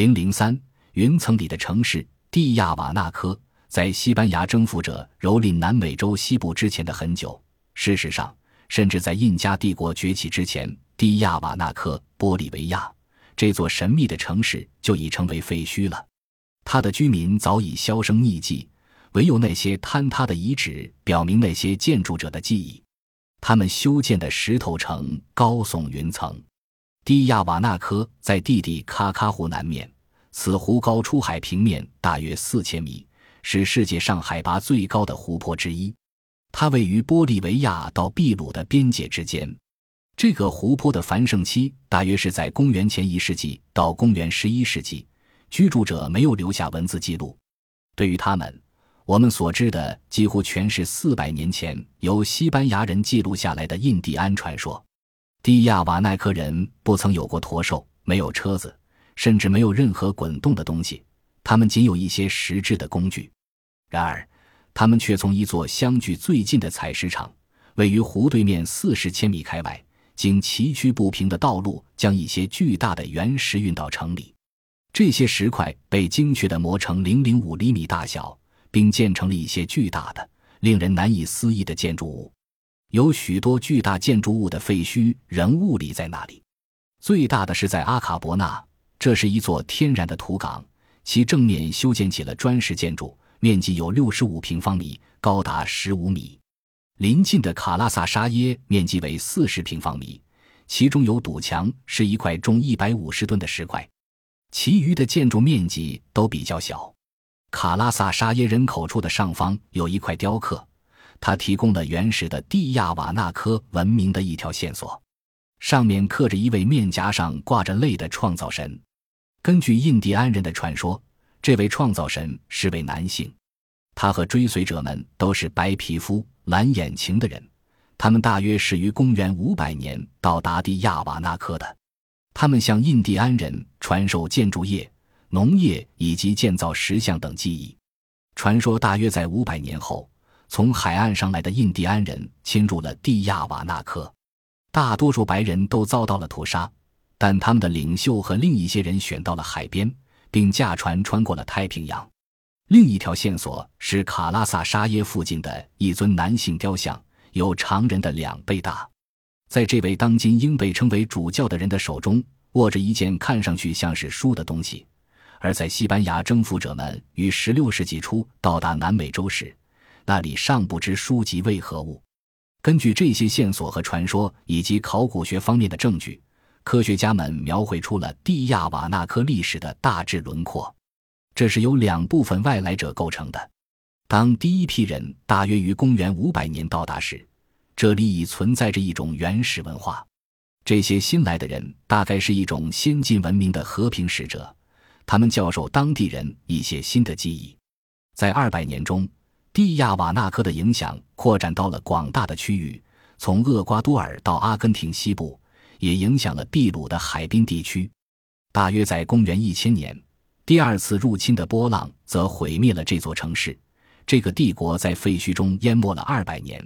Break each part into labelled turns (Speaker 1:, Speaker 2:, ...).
Speaker 1: 零零三，云层里的城市蒂亚瓦纳科，在西班牙征服者蹂躏南美洲西部之前的很久。事实上，甚至在印加帝国崛起之前，蒂亚瓦纳科（玻利维亚）这座神秘的城市就已成为废墟了。它的居民早已销声匿迹，唯有那些坍塌的遗址表明那些建筑者的记忆。他们修建的石头城高耸云层。蒂亚瓦纳科在蒂蒂卡卡湖南面，此湖高出海平面大约四千米，是世界上海拔最高的湖泊之一。它位于玻利维亚到秘鲁的边界之间。这个湖泊的繁盛期大约是在公元前一世纪到公元十一世纪，居住者没有留下文字记录。对于他们，我们所知的几乎全是四百年前由西班牙人记录下来的印第安传说。蒂亚瓦奈科人不曾有过驼兽，没有车子，甚至没有任何滚动的东西。他们仅有一些实质的工具。然而，他们却从一座相距最近的采石场，位于湖对面四十千米开外，经崎岖不平的道路将一些巨大的原石运到城里。这些石块被精确地磨成零零五厘米大小，并建成了一些巨大的、令人难以思议的建筑物。有许多巨大建筑物的废墟仍矗立在那里，最大的是在阿卡伯纳，这是一座天然的土港，其正面修建起了砖石建筑，面积有六十五平方米，高达十五米。临近的卡拉萨沙耶面积为四十平方米，其中有堵墙，是一块重一百五十吨的石块，其余的建筑面积都比较小。卡拉萨沙耶人口处的上方有一块雕刻。它提供了原始的蒂亚瓦纳科文明的一条线索，上面刻着一位面颊上挂着泪的创造神。根据印第安人的传说，这位创造神是位男性，他和追随者们都是白皮肤、蓝眼睛的人。他们大约是于公元五百年到达蒂亚瓦纳科的。他们向印第安人传授建筑业、农业以及建造石像等技艺。传说大约在五百年后。从海岸上来的印第安人侵入了蒂亚瓦纳科，大多数白人都遭到了屠杀，但他们的领袖和另一些人选到了海边，并驾船穿过了太平洋。另一条线索是卡拉萨沙耶附近的一尊男性雕像，有常人的两倍大，在这位当今应被称为主教的人的手中握着一件看上去像是书的东西，而在西班牙征服者们于16世纪初到达南美洲时。那里尚不知书籍为何物。根据这些线索和传说，以及考古学方面的证据，科学家们描绘出了蒂亚瓦纳科历史的大致轮廓。这是由两部分外来者构成的。当第一批人大约于公元五百年到达时，这里已存在着一种原始文化。这些新来的人大概是一种先进文明的和平使者，他们教授当地人一些新的技艺。在二百年中。蒂亚瓦纳科的影响扩展到了广大的区域，从厄瓜多尔到阿根廷西部，也影响了秘鲁的海滨地区。大约在公元一千年，第二次入侵的波浪则毁灭了这座城市。这个帝国在废墟中淹没了二百年，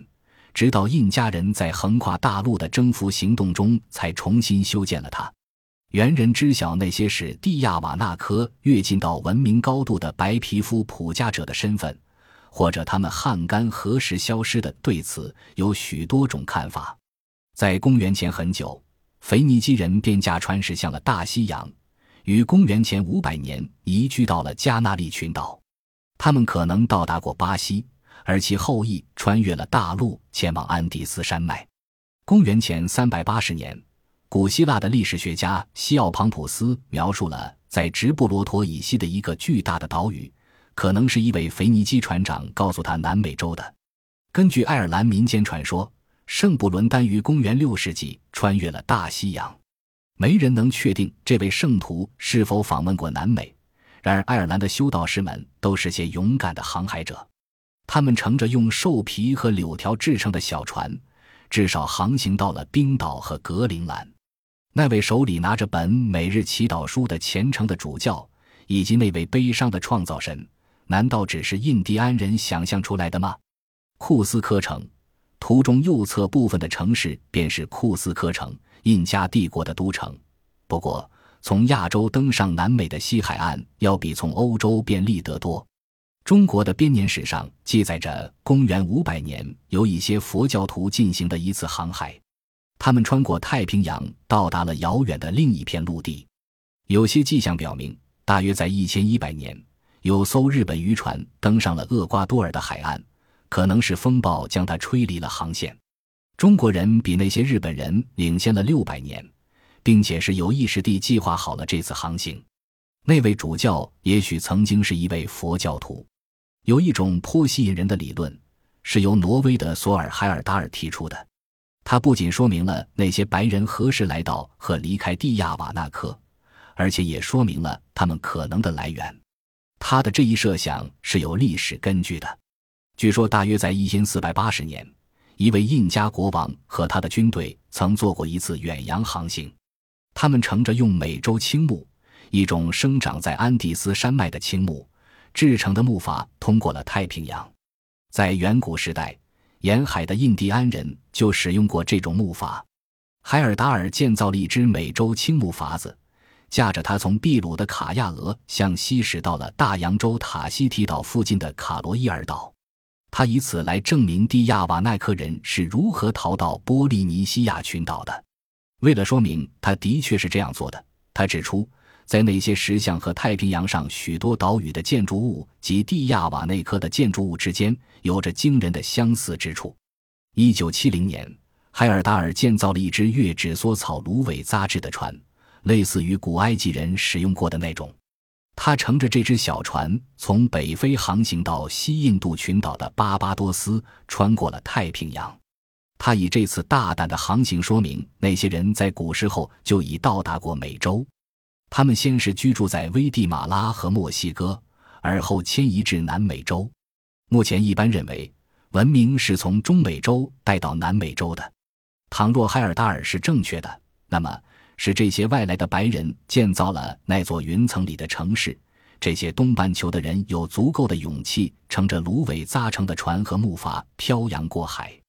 Speaker 1: 直到印加人在横跨大陆的征服行动中才重新修建了它。猿人知晓那些使蒂亚瓦纳科跃进到文明高度的白皮肤普加者的身份。或者他们旱干何时消失的？对此有许多种看法。在公元前很久，腓尼基人便驾船驶向了大西洋，于公元前五百年移居到了加那利群岛。他们可能到达过巴西，而其后裔穿越了大陆前往安第斯山脉。公元前三百八十年，古希腊的历史学家西奥庞普斯描述了在直布罗陀以西的一个巨大的岛屿。可能是一位腓尼基船长告诉他南美洲的。根据爱尔兰民间传说，圣布伦丹于公元六世纪穿越了大西洋。没人能确定这位圣徒是否访问过南美。然而，爱尔兰的修道士们都是些勇敢的航海者，他们乘着用兽皮和柳条制成的小船，至少航行到了冰岛和格陵兰。那位手里拿着本每日祈祷书的虔诚的主教，以及那位悲伤的创造神。难道只是印第安人想象出来的吗？库斯科城，图中右侧部分的城市便是库斯科城，印加帝国的都城。不过，从亚洲登上南美的西海岸要比从欧洲便利得多。中国的编年史上记载着公元五百年由一些佛教徒进行的一次航海，他们穿过太平洋，到达了遥远的另一片陆地。有些迹象表明，大约在一千一百年，有艘日本渔船登上了厄瓜多尔的海岸，可能是风暴将它吹离了航线。中国人比那些日本人领先了六百年，并且是有意识地计划好了这次航行。那位主教也许曾经是一位佛教徒。有一种颇吸引人的理论，是由挪威的索尔海尔达尔提出的。它不仅说明了那些白人何时来到和离开蒂亚瓦纳克，而且也说明了他们可能的来源。他的这一设想是有历史根据的。据说，大约在一千四百八十年，一位印加国王和他的军队曾做过一次远洋航行。他们乘着用美洲青木，一种生长在安第斯山脉的青木。制成的木筏通过了太平洋，在远古时代，沿海的印第安人就使用过这种木筏。海尔达尔建造了一只美洲青木筏子，驾着他从秘鲁的卡亚俄向西驶到了大洋洲塔希提岛附近的卡罗伊尔岛。他以此来证明蒂亚瓦奈克人是如何逃到波利尼西亚群岛的。为了说明他的确是这样做的，他指出。在那些石像和太平洋上许多岛屿的建筑物及蒂亚瓦内科的建筑物之间有着惊人的相似之处。一九七零年，海尔达尔建造了一只月纸梭草芦苇扎制的船，类似于古埃及人使用过的那种。他乘着这只小船从北非航行到西印度群岛的巴巴多斯，穿过了太平洋。他以这次大胆的航行说明，那些人在古时候就已到达过美洲。他们先是居住在危地马拉和墨西哥，而后迁移至南美洲。目前一般认为，文明是从中美洲带到南美洲的。倘若海尔达尔是正确的，那么是这些外来的白人建造了那座云层里的城市。这些东半球的人有足够的勇气，乘着芦苇扎成的船和木筏漂洋过海。